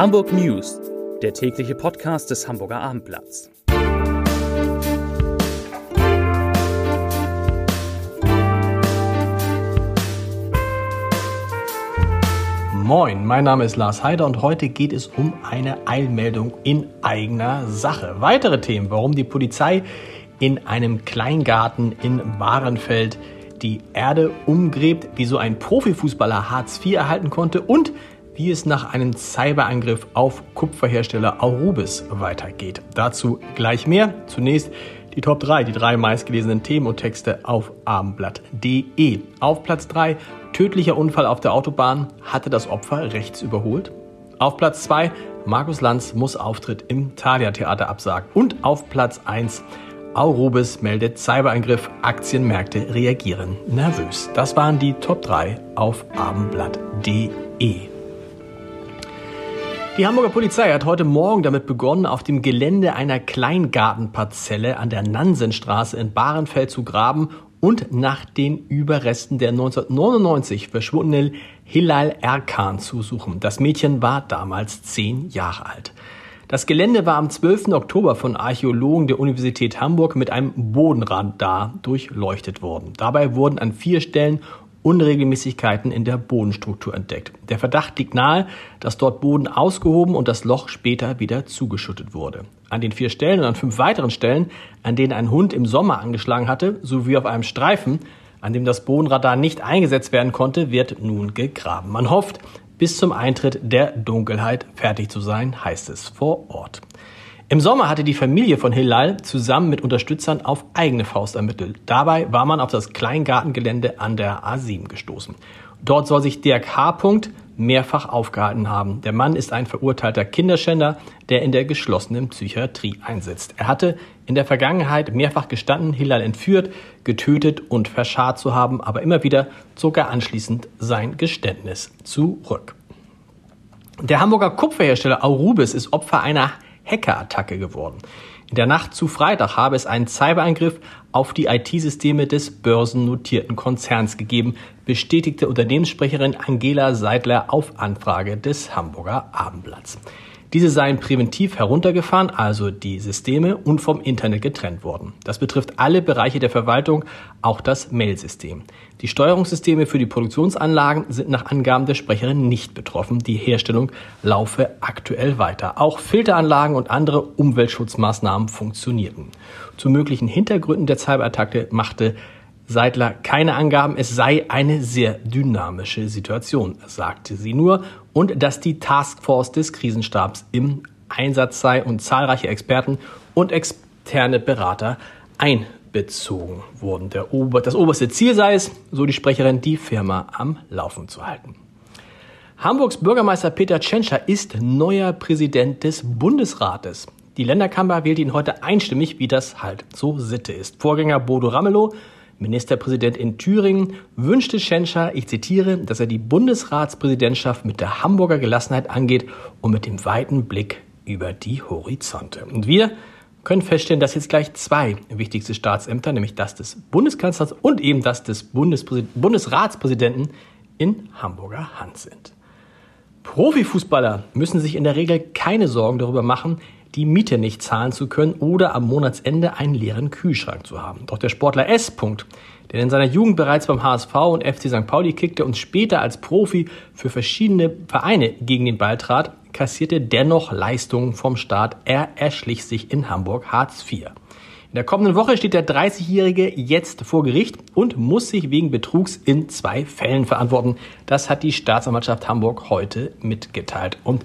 Hamburg News, der tägliche Podcast des Hamburger Abendblatts. Moin, mein Name ist Lars Heider und heute geht es um eine Eilmeldung in eigener Sache. Weitere Themen, warum die Polizei in einem Kleingarten in Bahrenfeld die Erde umgräbt, wieso ein Profifußballer Hartz IV erhalten konnte und wie es nach einem Cyberangriff auf Kupferhersteller Aurubis weitergeht. Dazu gleich mehr. Zunächst die Top 3, die drei meistgelesenen Themen und Texte auf abendblatt.de. Auf Platz 3 tödlicher Unfall auf der Autobahn, hatte das Opfer rechts überholt. Auf Platz 2 Markus Lanz muss Auftritt im Thalia Theater absagen. Und auf Platz 1 Aurobis meldet Cyberangriff, Aktienmärkte reagieren nervös. Das waren die Top 3 auf abendblatt.de. Die Hamburger Polizei hat heute Morgen damit begonnen, auf dem Gelände einer Kleingartenparzelle an der Nansenstraße in Bahrenfeld zu graben und nach den Überresten der 1999 verschwundenen Hilal Erkan zu suchen. Das Mädchen war damals zehn Jahre alt. Das Gelände war am 12. Oktober von Archäologen der Universität Hamburg mit einem Bodenradar durchleuchtet worden. Dabei wurden an vier Stellen Unregelmäßigkeiten in der Bodenstruktur entdeckt. Der Verdacht liegt nahe, dass dort Boden ausgehoben und das Loch später wieder zugeschüttet wurde. An den vier Stellen und an fünf weiteren Stellen, an denen ein Hund im Sommer angeschlagen hatte, sowie auf einem Streifen, an dem das Bodenradar nicht eingesetzt werden konnte, wird nun gegraben. Man hofft, bis zum Eintritt der Dunkelheit fertig zu sein, heißt es vor Ort. Im Sommer hatte die Familie von Hilal zusammen mit Unterstützern auf eigene Faust ermittelt. Dabei war man auf das Kleingartengelände an der A7 gestoßen. Dort soll sich Dirk H. mehrfach aufgehalten haben. Der Mann ist ein verurteilter Kinderschänder, der in der geschlossenen Psychiatrie einsetzt. Er hatte in der Vergangenheit mehrfach gestanden, Hilal entführt, getötet und verscharrt zu haben, aber immer wieder zog er anschließend sein Geständnis zurück. Der Hamburger Kupferhersteller Aurubis ist Opfer einer Hackerattacke geworden. In der Nacht zu Freitag habe es einen Cyberangriff auf die IT-Systeme des börsennotierten Konzerns gegeben, bestätigte Unternehmenssprecherin Angela Seidler auf Anfrage des Hamburger Abendblatts. Diese seien präventiv heruntergefahren, also die Systeme, und vom Internet getrennt worden. Das betrifft alle Bereiche der Verwaltung, auch das Mail-System. Die Steuerungssysteme für die Produktionsanlagen sind nach Angaben der Sprecherin nicht betroffen. Die Herstellung laufe aktuell weiter. Auch Filteranlagen und andere Umweltschutzmaßnahmen funktionierten. Zu möglichen Hintergründen der Cyberattacke machte Seidler keine Angaben, es sei eine sehr dynamische Situation, sagte sie nur, und dass die Taskforce des Krisenstabs im Einsatz sei und zahlreiche Experten und externe Berater einbezogen wurden. Ober das oberste Ziel sei es, so die Sprecherin, die Firma am Laufen zu halten. Hamburgs Bürgermeister Peter Tschentscher ist neuer Präsident des Bundesrates. Die Länderkammer wählt ihn heute einstimmig, wie das halt so Sitte ist. Vorgänger Bodo Ramelow Ministerpräsident in Thüringen wünschte Schenscher, ich zitiere, dass er die Bundesratspräsidentschaft mit der Hamburger Gelassenheit angeht und mit dem weiten Blick über die Horizonte. Und wir können feststellen, dass jetzt gleich zwei wichtigste Staatsämter, nämlich das des Bundeskanzlers und eben das des Bundesratspräsidenten in Hamburger Hand sind. Profifußballer müssen sich in der Regel keine Sorgen darüber machen, die Miete nicht zahlen zu können oder am Monatsende einen leeren Kühlschrank zu haben. Doch der Sportler S. der in seiner Jugend bereits beim HSV und FC St. Pauli kickte und später als Profi für verschiedene Vereine gegen den Ball trat, kassierte dennoch Leistungen vom Staat. Er erschlich sich in Hamburg Hartz IV. In der kommenden Woche steht der 30-Jährige jetzt vor Gericht und muss sich wegen Betrugs in zwei Fällen verantworten. Das hat die Staatsanwaltschaft Hamburg heute mitgeteilt. Und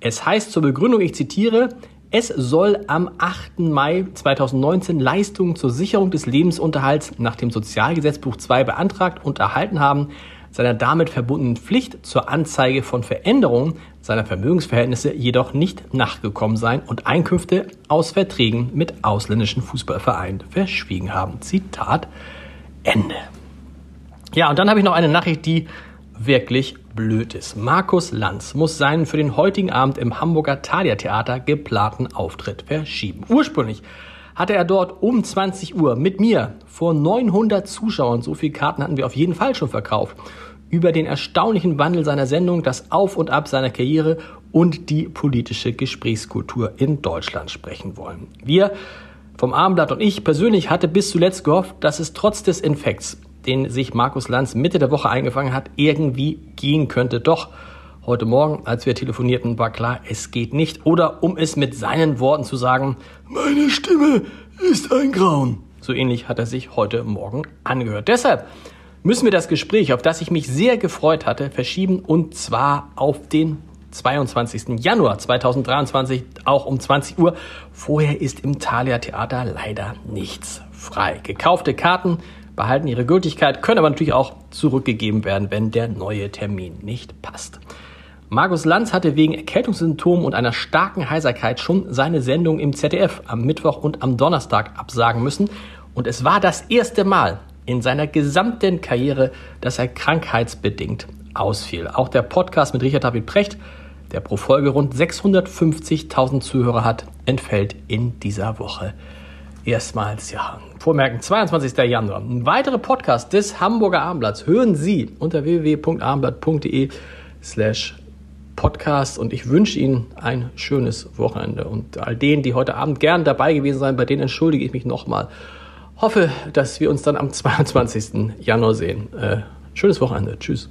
es heißt zur Begründung, ich zitiere, es soll am 8. Mai 2019 Leistungen zur Sicherung des Lebensunterhalts nach dem Sozialgesetzbuch 2 beantragt und erhalten haben, seiner damit verbundenen Pflicht zur Anzeige von Veränderungen seiner Vermögensverhältnisse jedoch nicht nachgekommen sein und Einkünfte aus Verträgen mit ausländischen Fußballvereinen verschwiegen haben. Zitat Ende. Ja, und dann habe ich noch eine Nachricht, die wirklich blöd ist. Markus Lanz muss seinen für den heutigen Abend im Hamburger Thalia Theater geplanten Auftritt verschieben. Ursprünglich hatte er dort um 20 Uhr mit mir vor 900 Zuschauern, so viele Karten hatten wir auf jeden Fall schon verkauft, über den erstaunlichen Wandel seiner Sendung, das Auf und Ab seiner Karriere und die politische Gesprächskultur in Deutschland sprechen wollen. Wir vom Abendblatt und ich persönlich hatte bis zuletzt gehofft, dass es trotz des Infekts, den sich Markus Lanz Mitte der Woche eingefangen hat, irgendwie gehen könnte. Doch heute Morgen, als wir telefonierten, war klar, es geht nicht. Oder um es mit seinen Worten zu sagen, meine Stimme ist ein Grauen. So ähnlich hat er sich heute Morgen angehört. Deshalb müssen wir das Gespräch, auf das ich mich sehr gefreut hatte, verschieben und zwar auf den 22. Januar 2023, auch um 20 Uhr. Vorher ist im Thalia Theater leider nichts frei. Gekaufte Karten behalten ihre Gültigkeit, können aber natürlich auch zurückgegeben werden, wenn der neue Termin nicht passt. Markus Lanz hatte wegen Erkältungssymptomen und einer starken Heiserkeit schon seine Sendung im ZDF am Mittwoch und am Donnerstag absagen müssen. Und es war das erste Mal in seiner gesamten Karriere, dass er krankheitsbedingt ausfiel. Auch der Podcast mit Richard David Precht, der pro Folge rund 650.000 Zuhörer hat, entfällt in dieser Woche erstmals. Ja, Vormerken, 22. Januar. Ein weiterer Podcast des Hamburger Abendblatts hören Sie unter www.abendblatt.de slash Podcast und ich wünsche Ihnen ein schönes Wochenende. Und all denen, die heute Abend gern dabei gewesen sind, bei denen entschuldige ich mich nochmal. Hoffe, dass wir uns dann am 22. Januar sehen. Äh, schönes Wochenende. Tschüss.